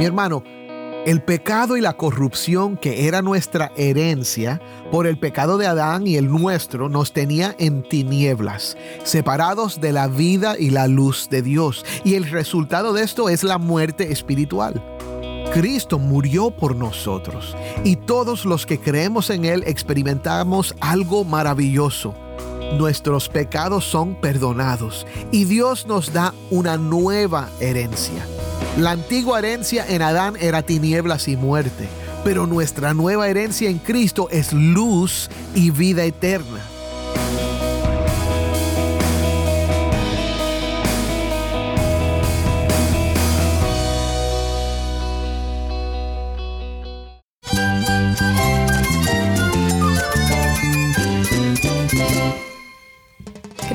Mi hermano, el pecado y la corrupción que era nuestra herencia por el pecado de Adán y el nuestro nos tenía en tinieblas, separados de la vida y la luz de Dios. Y el resultado de esto es la muerte espiritual. Cristo murió por nosotros y todos los que creemos en Él experimentamos algo maravilloso. Nuestros pecados son perdonados y Dios nos da una nueva herencia. La antigua herencia en Adán era tinieblas y muerte, pero nuestra nueva herencia en Cristo es luz y vida eterna.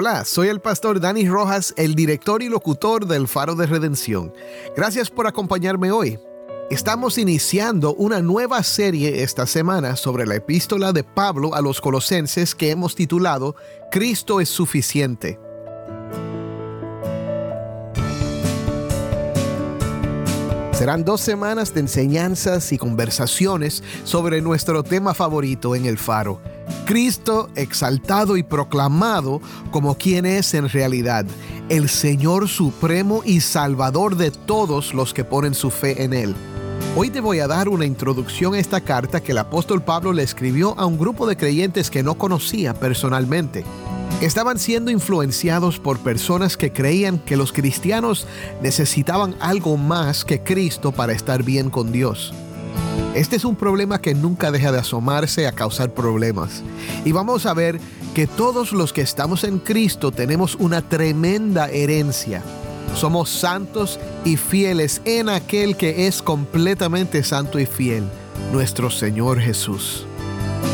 Hola, soy el pastor Dani Rojas, el director y locutor del Faro de Redención. Gracias por acompañarme hoy. Estamos iniciando una nueva serie esta semana sobre la epístola de Pablo a los colosenses que hemos titulado Cristo es suficiente. Serán dos semanas de enseñanzas y conversaciones sobre nuestro tema favorito en el faro, Cristo exaltado y proclamado como quien es en realidad, el Señor Supremo y Salvador de todos los que ponen su fe en Él. Hoy te voy a dar una introducción a esta carta que el apóstol Pablo le escribió a un grupo de creyentes que no conocía personalmente. Estaban siendo influenciados por personas que creían que los cristianos necesitaban algo más que Cristo para estar bien con Dios. Este es un problema que nunca deja de asomarse a causar problemas. Y vamos a ver que todos los que estamos en Cristo tenemos una tremenda herencia. Somos santos y fieles en aquel que es completamente santo y fiel, nuestro Señor Jesús.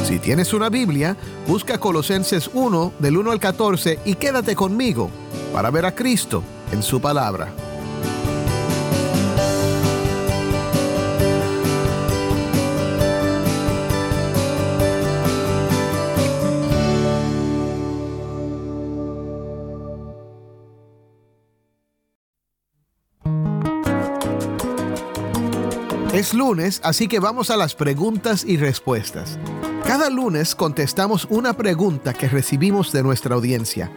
Si tienes una Biblia, busca Colosenses 1 del 1 al 14 y quédate conmigo para ver a Cristo en su palabra. Es lunes, así que vamos a las preguntas y respuestas. Cada lunes contestamos una pregunta que recibimos de nuestra audiencia.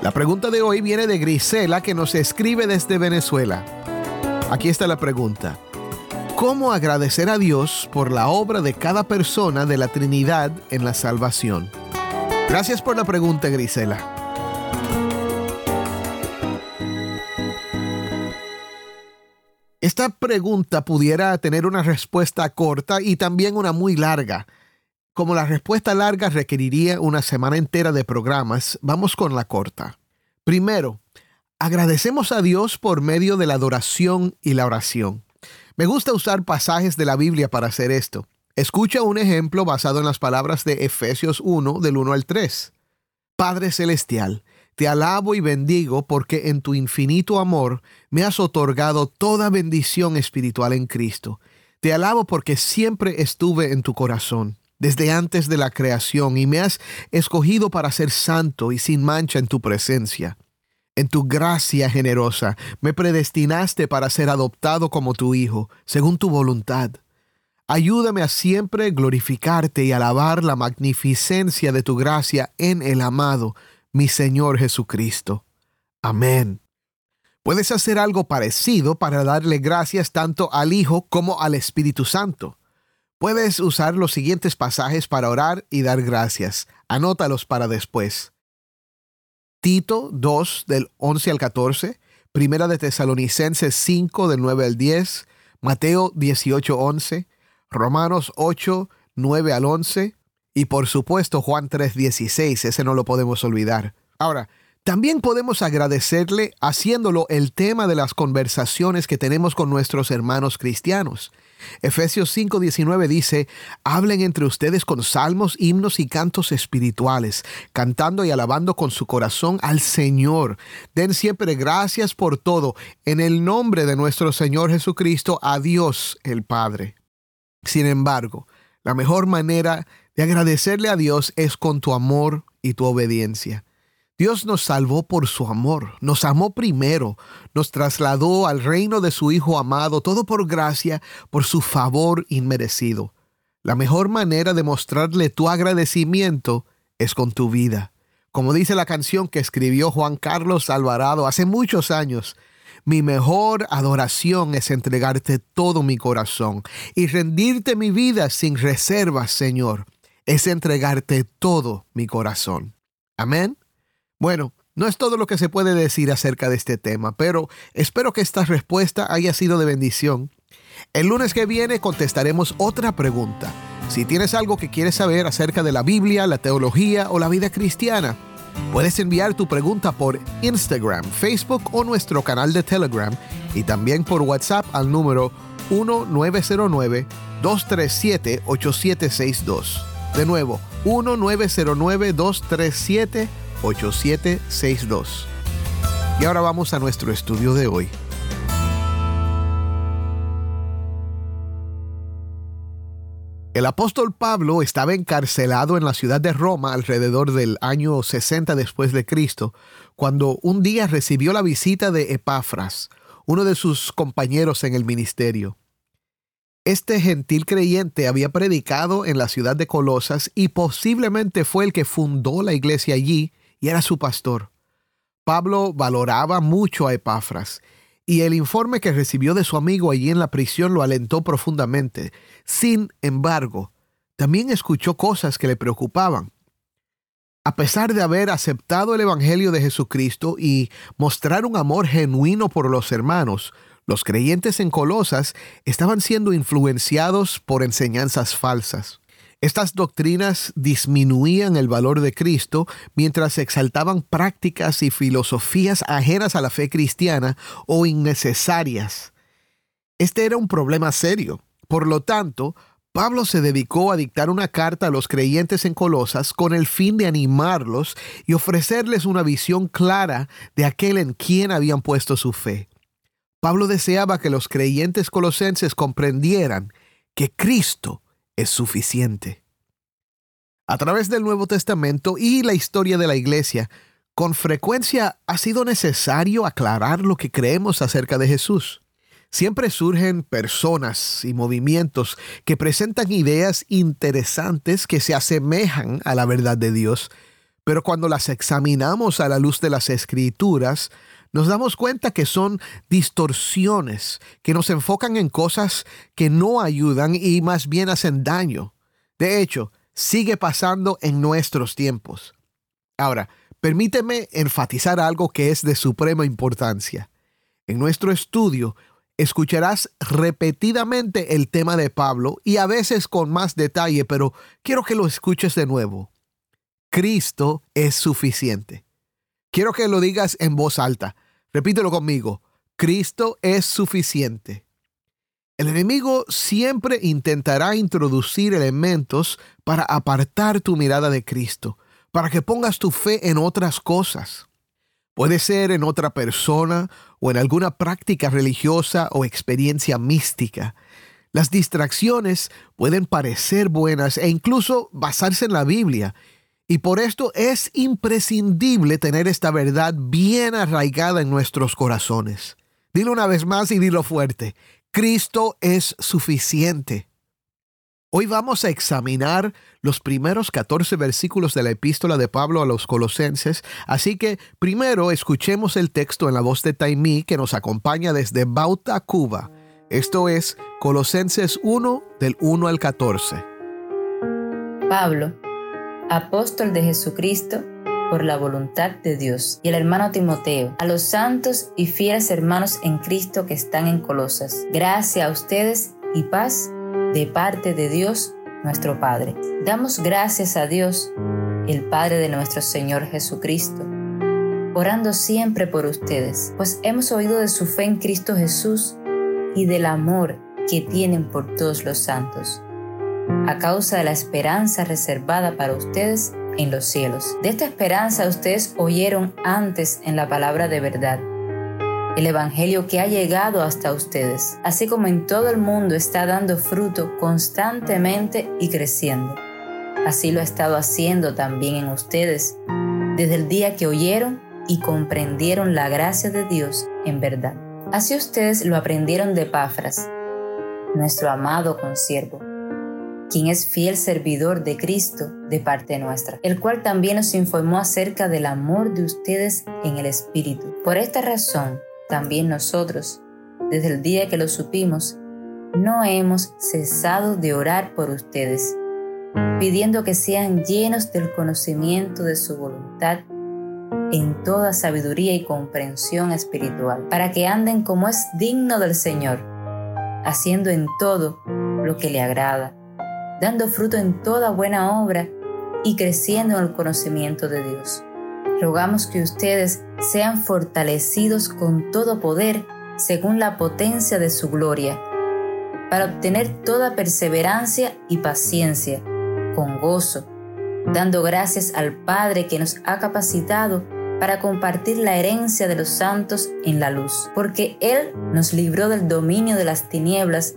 La pregunta de hoy viene de Grisela que nos escribe desde Venezuela. Aquí está la pregunta. ¿Cómo agradecer a Dios por la obra de cada persona de la Trinidad en la salvación? Gracias por la pregunta, Grisela. Pregunta pudiera tener una respuesta corta y también una muy larga. Como la respuesta larga requeriría una semana entera de programas, vamos con la corta. Primero, agradecemos a Dios por medio de la adoración y la oración. Me gusta usar pasajes de la Biblia para hacer esto. Escucha un ejemplo basado en las palabras de Efesios 1 del 1 al 3. Padre Celestial, te alabo y bendigo porque en tu infinito amor me has otorgado toda bendición espiritual en Cristo. Te alabo porque siempre estuve en tu corazón, desde antes de la creación, y me has escogido para ser santo y sin mancha en tu presencia. En tu gracia generosa me predestinaste para ser adoptado como tu Hijo, según tu voluntad. Ayúdame a siempre glorificarte y alabar la magnificencia de tu gracia en el amado, mi Señor Jesucristo. Amén. Puedes hacer algo parecido para darle gracias tanto al Hijo como al Espíritu Santo. Puedes usar los siguientes pasajes para orar y dar gracias. Anótalos para después. Tito 2 del 11 al 14, Primera de Tesalonicenses 5 del 9 al 10, Mateo 18 11, Romanos 8 9 al 11, Y por supuesto Juan 3:16, ese no lo podemos olvidar. Ahora, también podemos agradecerle haciéndolo el tema de las conversaciones que tenemos con nuestros hermanos cristianos. Efesios 5:19 dice, hablen entre ustedes con salmos, himnos y cantos espirituales, cantando y alabando con su corazón al Señor. Den siempre gracias por todo, en el nombre de nuestro Señor Jesucristo, a Dios el Padre. Sin embargo, la mejor manera de agradecerle a Dios es con tu amor y tu obediencia. Dios nos salvó por su amor, nos amó primero, nos trasladó al reino de su Hijo amado, todo por gracia, por su favor inmerecido. La mejor manera de mostrarle tu agradecimiento es con tu vida. Como dice la canción que escribió Juan Carlos Alvarado hace muchos años, mi mejor adoración es entregarte todo mi corazón y rendirte mi vida sin reservas, Señor. Es entregarte todo mi corazón. Amén. Bueno, no es todo lo que se puede decir acerca de este tema, pero espero que esta respuesta haya sido de bendición. El lunes que viene contestaremos otra pregunta. Si tienes algo que quieres saber acerca de la Biblia, la teología o la vida cristiana, puedes enviar tu pregunta por Instagram, Facebook o nuestro canal de Telegram y también por WhatsApp al número 1909-237-8762. De nuevo, 1909-237-8762. 8762. Y ahora vamos a nuestro estudio de hoy. El apóstol Pablo estaba encarcelado en la ciudad de Roma alrededor del año 60 después de Cristo, cuando un día recibió la visita de Epafras, uno de sus compañeros en el ministerio. Este gentil creyente había predicado en la ciudad de Colosas y posiblemente fue el que fundó la iglesia allí y era su pastor. Pablo valoraba mucho a Epafras y el informe que recibió de su amigo allí en la prisión lo alentó profundamente. Sin embargo, también escuchó cosas que le preocupaban. A pesar de haber aceptado el Evangelio de Jesucristo y mostrar un amor genuino por los hermanos, los creyentes en Colosas estaban siendo influenciados por enseñanzas falsas. Estas doctrinas disminuían el valor de Cristo mientras exaltaban prácticas y filosofías ajenas a la fe cristiana o innecesarias. Este era un problema serio. Por lo tanto, Pablo se dedicó a dictar una carta a los creyentes en Colosas con el fin de animarlos y ofrecerles una visión clara de aquel en quien habían puesto su fe. Pablo deseaba que los creyentes colosenses comprendieran que Cristo es suficiente. A través del Nuevo Testamento y la historia de la Iglesia, con frecuencia ha sido necesario aclarar lo que creemos acerca de Jesús. Siempre surgen personas y movimientos que presentan ideas interesantes que se asemejan a la verdad de Dios, pero cuando las examinamos a la luz de las escrituras, nos damos cuenta que son distorsiones que nos enfocan en cosas que no ayudan y más bien hacen daño. De hecho, sigue pasando en nuestros tiempos. Ahora, permíteme enfatizar algo que es de suprema importancia. En nuestro estudio escucharás repetidamente el tema de Pablo y a veces con más detalle, pero quiero que lo escuches de nuevo. Cristo es suficiente. Quiero que lo digas en voz alta. Repítelo conmigo. Cristo es suficiente. El enemigo siempre intentará introducir elementos para apartar tu mirada de Cristo, para que pongas tu fe en otras cosas. Puede ser en otra persona o en alguna práctica religiosa o experiencia mística. Las distracciones pueden parecer buenas e incluso basarse en la Biblia y por esto es imprescindible tener esta verdad bien arraigada en nuestros corazones. Dilo una vez más y dilo fuerte. Cristo es suficiente. Hoy vamos a examinar los primeros 14 versículos de la epístola de Pablo a los colosenses, así que primero escuchemos el texto en la voz de Taimí que nos acompaña desde Bauta, Cuba. Esto es Colosenses 1 del 1 al 14. Pablo apóstol de Jesucristo por la voluntad de Dios, y el hermano Timoteo, a los santos y fieles hermanos en Cristo que están en Colosas. Gracias a ustedes y paz de parte de Dios nuestro Padre. Damos gracias a Dios, el Padre de nuestro Señor Jesucristo, orando siempre por ustedes, pues hemos oído de su fe en Cristo Jesús y del amor que tienen por todos los santos, a causa de la esperanza reservada para ustedes en los cielos. De esta esperanza ustedes oyeron antes en la palabra de verdad, el Evangelio que ha llegado hasta ustedes, así como en todo el mundo está dando fruto constantemente y creciendo. Así lo ha estado haciendo también en ustedes desde el día que oyeron y comprendieron la gracia de Dios en verdad. Así ustedes lo aprendieron de Pafras, nuestro amado consiervo quien es fiel servidor de Cristo de parte nuestra, el cual también nos informó acerca del amor de ustedes en el Espíritu. Por esta razón, también nosotros, desde el día que lo supimos, no hemos cesado de orar por ustedes, pidiendo que sean llenos del conocimiento de su voluntad en toda sabiduría y comprensión espiritual, para que anden como es digno del Señor, haciendo en todo lo que le agrada dando fruto en toda buena obra y creciendo en el conocimiento de Dios. Rogamos que ustedes sean fortalecidos con todo poder según la potencia de su gloria, para obtener toda perseverancia y paciencia, con gozo, dando gracias al Padre que nos ha capacitado para compartir la herencia de los santos en la luz, porque Él nos libró del dominio de las tinieblas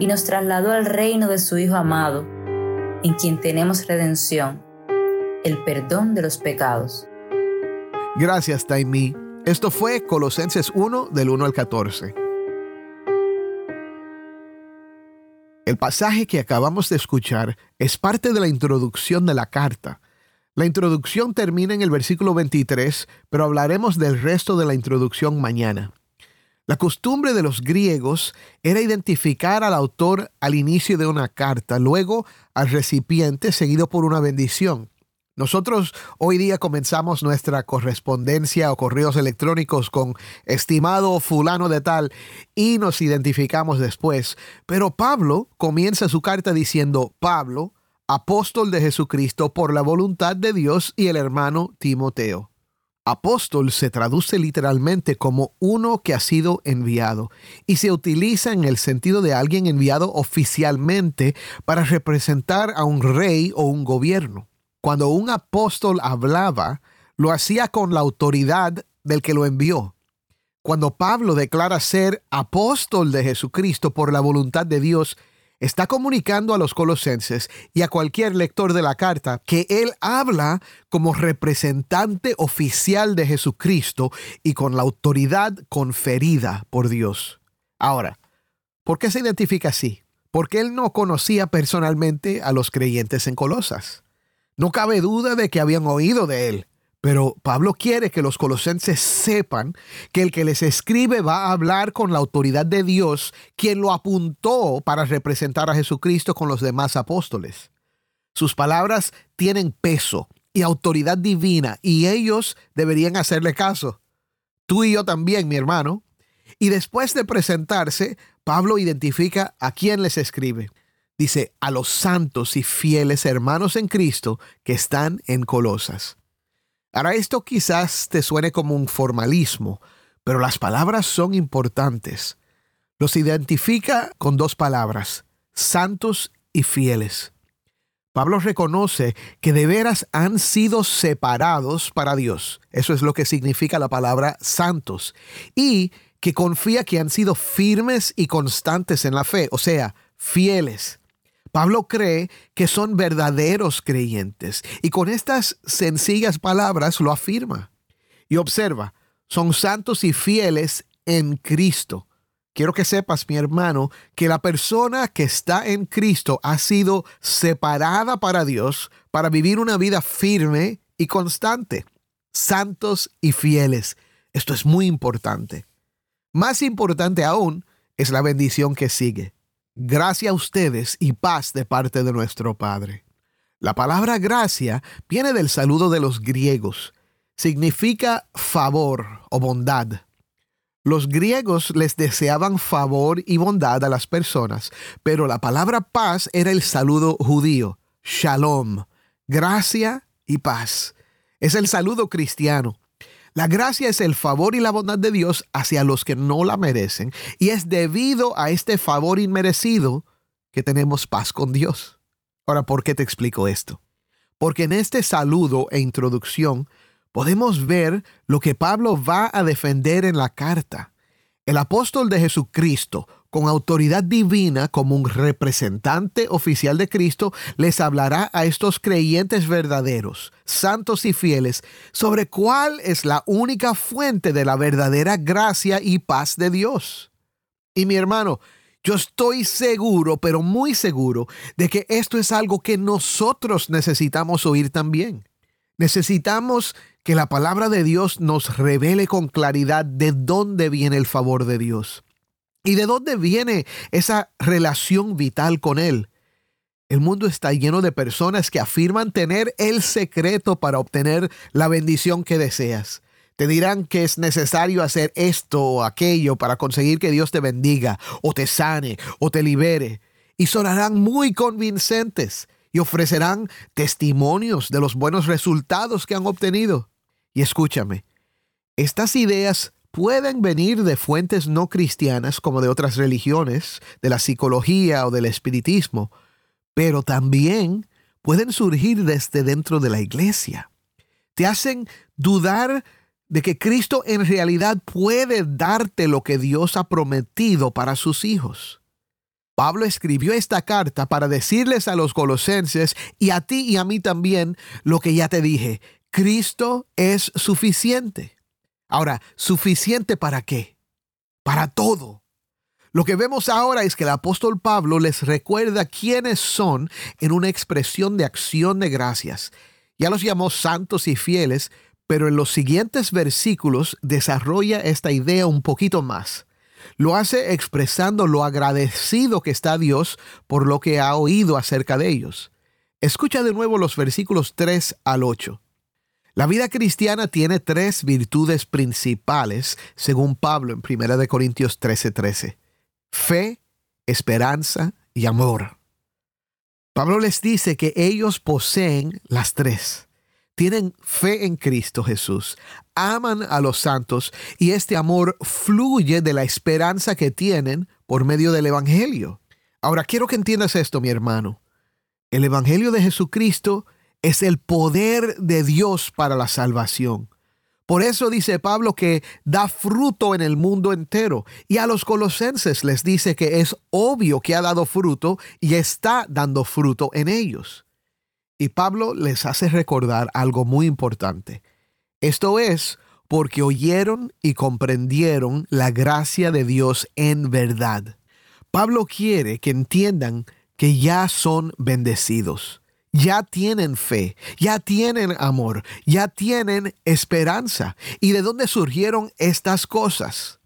y nos trasladó al reino de su Hijo amado, en quien tenemos redención, el perdón de los pecados. Gracias, Taimi. Esto fue Colosenses 1 del 1 al 14. El pasaje que acabamos de escuchar es parte de la introducción de la carta. La introducción termina en el versículo 23, pero hablaremos del resto de la introducción mañana. La costumbre de los griegos era identificar al autor al inicio de una carta, luego al recipiente seguido por una bendición. Nosotros hoy día comenzamos nuestra correspondencia o correos electrónicos con estimado fulano de tal y nos identificamos después. Pero Pablo comienza su carta diciendo, Pablo, apóstol de Jesucristo por la voluntad de Dios y el hermano Timoteo. Apóstol se traduce literalmente como uno que ha sido enviado y se utiliza en el sentido de alguien enviado oficialmente para representar a un rey o un gobierno. Cuando un apóstol hablaba, lo hacía con la autoridad del que lo envió. Cuando Pablo declara ser apóstol de Jesucristo por la voluntad de Dios, está comunicando a los colosenses y a cualquier lector de la carta que él habla como representante oficial de Jesucristo y con la autoridad conferida por Dios. Ahora, ¿por qué se identifica así? Porque él no conocía personalmente a los creyentes en Colosas. No cabe duda de que habían oído de él, pero Pablo quiere que los colosenses sepan que el que les escribe va a hablar con la autoridad de Dios, quien lo apuntó para representar a Jesucristo con los demás apóstoles. Sus palabras tienen peso y autoridad divina y ellos deberían hacerle caso. Tú y yo también, mi hermano. Y después de presentarse, Pablo identifica a quién les escribe. Dice, a los santos y fieles hermanos en Cristo que están en Colosas. Ahora esto quizás te suene como un formalismo, pero las palabras son importantes. Los identifica con dos palabras, santos y fieles. Pablo reconoce que de veras han sido separados para Dios. Eso es lo que significa la palabra santos. Y que confía que han sido firmes y constantes en la fe, o sea, fieles. Pablo cree que son verdaderos creyentes y con estas sencillas palabras lo afirma. Y observa, son santos y fieles en Cristo. Quiero que sepas, mi hermano, que la persona que está en Cristo ha sido separada para Dios para vivir una vida firme y constante. Santos y fieles. Esto es muy importante. Más importante aún es la bendición que sigue. Gracia a ustedes y paz de parte de nuestro Padre. La palabra gracia viene del saludo de los griegos. Significa favor o bondad. Los griegos les deseaban favor y bondad a las personas, pero la palabra paz era el saludo judío, shalom, gracia y paz. Es el saludo cristiano. La gracia es el favor y la bondad de Dios hacia los que no la merecen, y es debido a este favor inmerecido que tenemos paz con Dios. Ahora, ¿por qué te explico esto? Porque en este saludo e introducción podemos ver lo que Pablo va a defender en la carta. El apóstol de Jesucristo, con autoridad divina como un representante oficial de Cristo, les hablará a estos creyentes verdaderos, santos y fieles, sobre cuál es la única fuente de la verdadera gracia y paz de Dios. Y mi hermano, yo estoy seguro, pero muy seguro, de que esto es algo que nosotros necesitamos oír también. Necesitamos que la palabra de Dios nos revele con claridad de dónde viene el favor de Dios y de dónde viene esa relación vital con Él. El mundo está lleno de personas que afirman tener el secreto para obtener la bendición que deseas. Te dirán que es necesario hacer esto o aquello para conseguir que Dios te bendiga, o te sane, o te libere. Y sonarán muy convincentes y ofrecerán testimonios de los buenos resultados que han obtenido. Y escúchame, estas ideas pueden venir de fuentes no cristianas como de otras religiones, de la psicología o del espiritismo, pero también pueden surgir desde dentro de la iglesia. Te hacen dudar de que Cristo en realidad puede darte lo que Dios ha prometido para sus hijos. Pablo escribió esta carta para decirles a los colosenses y a ti y a mí también lo que ya te dije, Cristo es suficiente. Ahora, ¿suficiente para qué? Para todo. Lo que vemos ahora es que el apóstol Pablo les recuerda quiénes son en una expresión de acción de gracias. Ya los llamó santos y fieles, pero en los siguientes versículos desarrolla esta idea un poquito más. Lo hace expresando lo agradecido que está Dios por lo que ha oído acerca de ellos. Escucha de nuevo los versículos 3 al 8. La vida cristiana tiene tres virtudes principales, según Pablo en 1 Corintios 13:13. 13. Fe, esperanza y amor. Pablo les dice que ellos poseen las tres. Tienen fe en Cristo Jesús, aman a los santos y este amor fluye de la esperanza que tienen por medio del Evangelio. Ahora quiero que entiendas esto, mi hermano. El Evangelio de Jesucristo es el poder de Dios para la salvación. Por eso dice Pablo que da fruto en el mundo entero. Y a los colosenses les dice que es obvio que ha dado fruto y está dando fruto en ellos. Y Pablo les hace recordar algo muy importante. Esto es porque oyeron y comprendieron la gracia de Dios en verdad. Pablo quiere que entiendan que ya son bendecidos ya tienen fe, ya tienen amor, ya tienen esperanza. ¿Y de dónde surgieron estas cosas?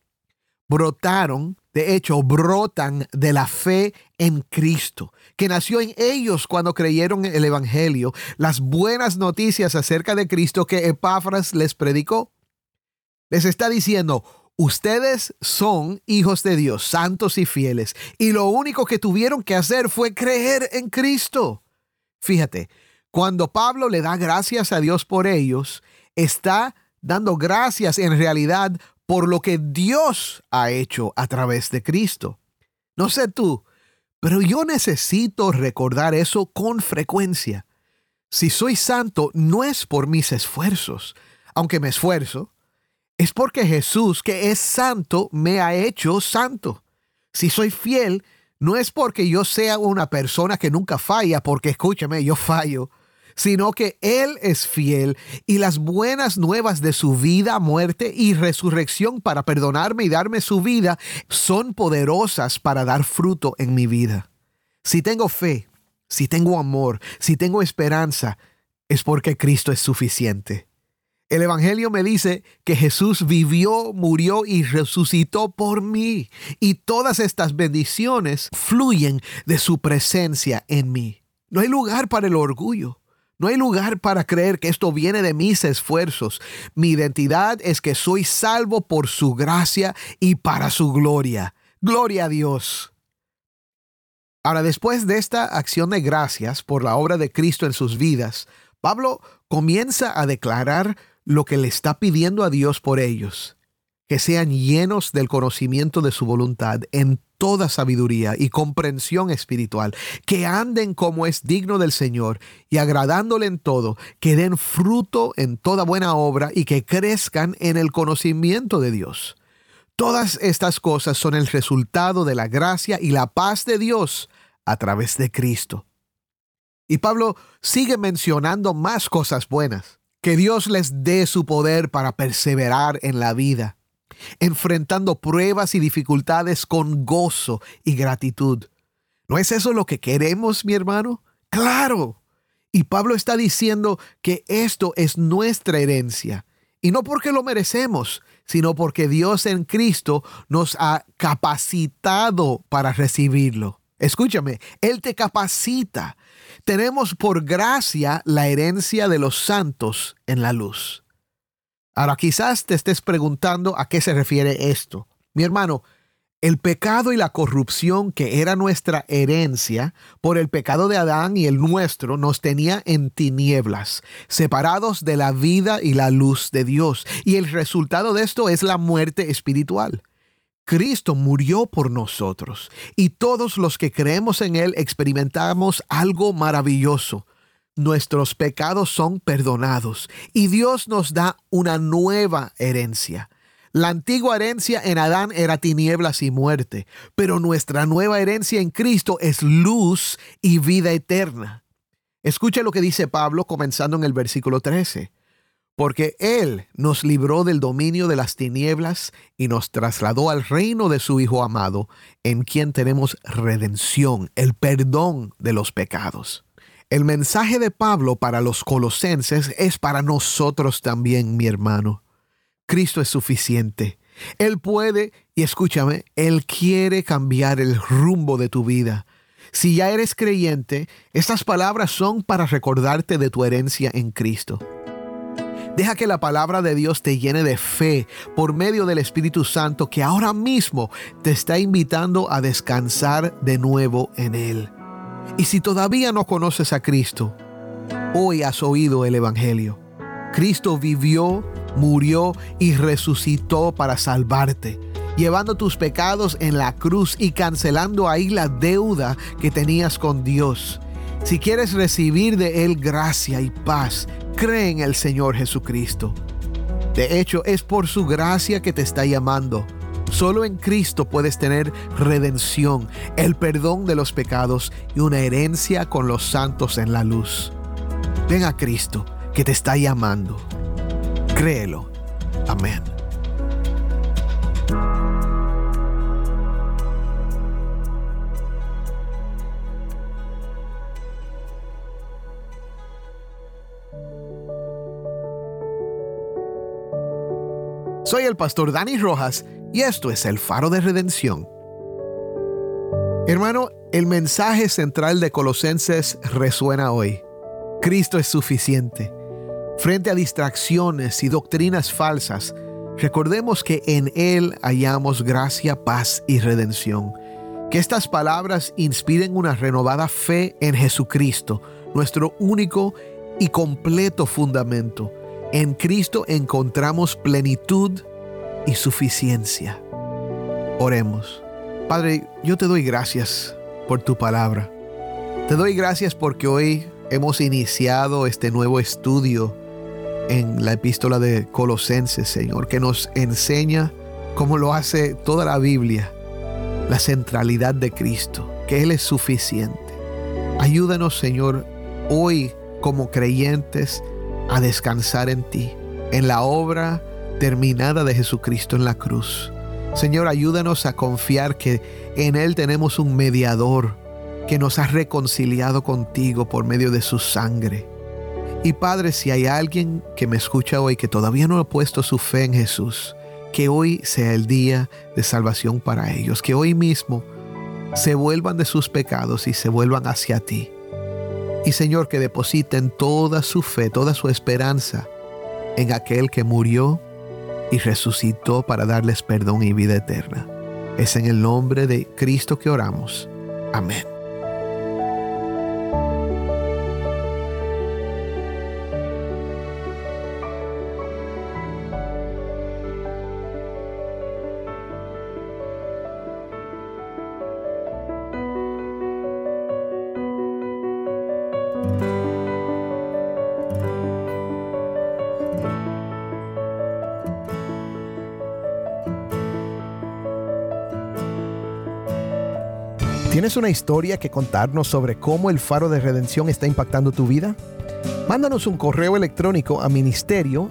Brotaron, de hecho, brotan de la fe en Cristo, que nació en ellos cuando creyeron el Evangelio, las buenas noticias acerca de Cristo que Epáfras les predicó. Les está diciendo, Ustedes son hijos de Dios, santos y fieles, y lo único que tuvieron que hacer fue creer en Cristo. Fíjate, cuando Pablo le da gracias a Dios por ellos, está dando gracias en realidad por lo que Dios ha hecho a través de Cristo. No sé tú, pero yo necesito recordar eso con frecuencia. Si soy santo, no es por mis esfuerzos, aunque me esfuerzo, es porque Jesús, que es santo, me ha hecho santo. Si soy fiel, no es porque yo sea una persona que nunca falla, porque escúchame, yo fallo, sino que Él es fiel y las buenas nuevas de su vida, muerte y resurrección para perdonarme y darme su vida son poderosas para dar fruto en mi vida. Si tengo fe, si tengo amor, si tengo esperanza, es porque Cristo es suficiente. El Evangelio me dice que Jesús vivió, murió y resucitó por mí. Y todas estas bendiciones fluyen de su presencia en mí. No hay lugar para el orgullo. No hay lugar para creer que esto viene de mis esfuerzos. Mi identidad es que soy salvo por su gracia y para su gloria. Gloria a Dios. Ahora, después de esta acción de gracias por la obra de Cristo en sus vidas, Pablo comienza a declarar lo que le está pidiendo a Dios por ellos, que sean llenos del conocimiento de su voluntad en toda sabiduría y comprensión espiritual, que anden como es digno del Señor y agradándole en todo, que den fruto en toda buena obra y que crezcan en el conocimiento de Dios. Todas estas cosas son el resultado de la gracia y la paz de Dios a través de Cristo. Y Pablo sigue mencionando más cosas buenas. Que Dios les dé su poder para perseverar en la vida, enfrentando pruebas y dificultades con gozo y gratitud. ¿No es eso lo que queremos, mi hermano? Claro. Y Pablo está diciendo que esto es nuestra herencia. Y no porque lo merecemos, sino porque Dios en Cristo nos ha capacitado para recibirlo. Escúchame, Él te capacita. Tenemos por gracia la herencia de los santos en la luz. Ahora quizás te estés preguntando a qué se refiere esto. Mi hermano, el pecado y la corrupción que era nuestra herencia por el pecado de Adán y el nuestro nos tenía en tinieblas, separados de la vida y la luz de Dios. Y el resultado de esto es la muerte espiritual. Cristo murió por nosotros y todos los que creemos en Él experimentamos algo maravilloso. Nuestros pecados son perdonados y Dios nos da una nueva herencia. La antigua herencia en Adán era tinieblas y muerte, pero nuestra nueva herencia en Cristo es luz y vida eterna. Escucha lo que dice Pablo comenzando en el versículo 13 porque Él nos libró del dominio de las tinieblas y nos trasladó al reino de su Hijo amado, en quien tenemos redención, el perdón de los pecados. El mensaje de Pablo para los colosenses es para nosotros también, mi hermano. Cristo es suficiente. Él puede, y escúchame, Él quiere cambiar el rumbo de tu vida. Si ya eres creyente, estas palabras son para recordarte de tu herencia en Cristo. Deja que la palabra de Dios te llene de fe por medio del Espíritu Santo que ahora mismo te está invitando a descansar de nuevo en Él. Y si todavía no conoces a Cristo, hoy has oído el Evangelio. Cristo vivió, murió y resucitó para salvarte, llevando tus pecados en la cruz y cancelando ahí la deuda que tenías con Dios. Si quieres recibir de Él gracia y paz, cree en el Señor Jesucristo. De hecho, es por su gracia que te está llamando. Solo en Cristo puedes tener redención, el perdón de los pecados y una herencia con los santos en la luz. Ven a Cristo que te está llamando. Créelo. Amén. Soy el pastor Dani Rojas y esto es el faro de redención. Hermano, el mensaje central de Colosenses resuena hoy. Cristo es suficiente. Frente a distracciones y doctrinas falsas, recordemos que en Él hallamos gracia, paz y redención. Que estas palabras inspiren una renovada fe en Jesucristo, nuestro único y completo fundamento en Cristo encontramos plenitud y suficiencia. Oremos. Padre, yo te doy gracias por tu palabra. Te doy gracias porque hoy hemos iniciado este nuevo estudio en la epístola de Colosenses, Señor, que nos enseña, como lo hace toda la Biblia, la centralidad de Cristo, que Él es suficiente. Ayúdanos, Señor, hoy como creyentes, a descansar en ti, en la obra terminada de Jesucristo en la cruz. Señor, ayúdanos a confiar que en Él tenemos un mediador que nos ha reconciliado contigo por medio de su sangre. Y Padre, si hay alguien que me escucha hoy que todavía no ha puesto su fe en Jesús, que hoy sea el día de salvación para ellos, que hoy mismo se vuelvan de sus pecados y se vuelvan hacia ti. Y Señor, que depositen toda su fe, toda su esperanza en aquel que murió y resucitó para darles perdón y vida eterna. Es en el nombre de Cristo que oramos. Amén. ¿Tienes una historia que contarnos sobre cómo el faro de redención está impactando tu vida? Mándanos un correo electrónico a ministerio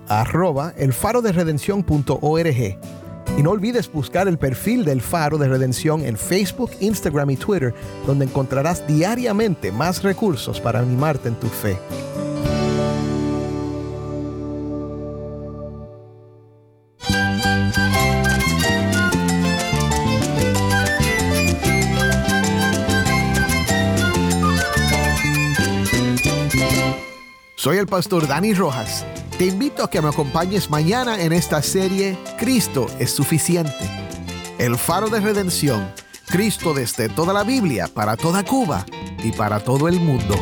Y no olvides buscar el perfil del Faro de Redención en Facebook, Instagram y Twitter, donde encontrarás diariamente más recursos para animarte en tu fe. Soy el pastor Dani Rojas. Te invito a que me acompañes mañana en esta serie Cristo es suficiente. El faro de redención. Cristo desde toda la Biblia, para toda Cuba y para todo el mundo.